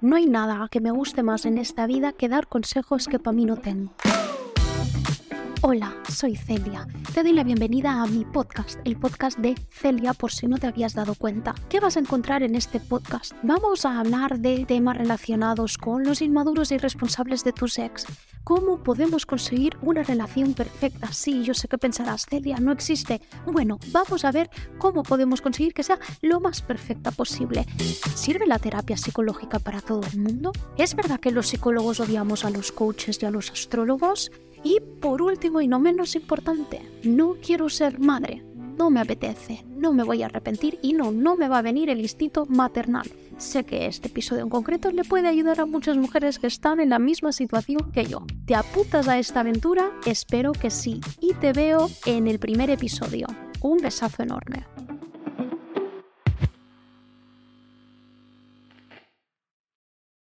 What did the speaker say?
No hay nada que me guste más en esta vida que dar consejos que para mí no tengo. Hola, soy Celia. Te doy la bienvenida a mi podcast, el podcast de Celia por si no te habías dado cuenta. ¿Qué vas a encontrar en este podcast? Vamos a hablar de temas relacionados con los inmaduros y irresponsables de tus ex. ¿Cómo podemos conseguir una relación perfecta? Sí, yo sé que pensarás, Celia, no existe. Bueno, vamos a ver cómo podemos conseguir que sea lo más perfecta posible. ¿Sirve la terapia psicológica para todo el mundo? ¿Es verdad que los psicólogos odiamos a los coaches y a los astrólogos? Y por último y no menos importante, no quiero ser madre. No me apetece, no me voy a arrepentir y no, no me va a venir el instinto maternal. Sé que este episodio en concreto le puede ayudar a muchas mujeres que están en la misma situación que yo. ¿Te apuntas a esta aventura? Espero que sí. Y te veo en el primer episodio. Un besazo enorme.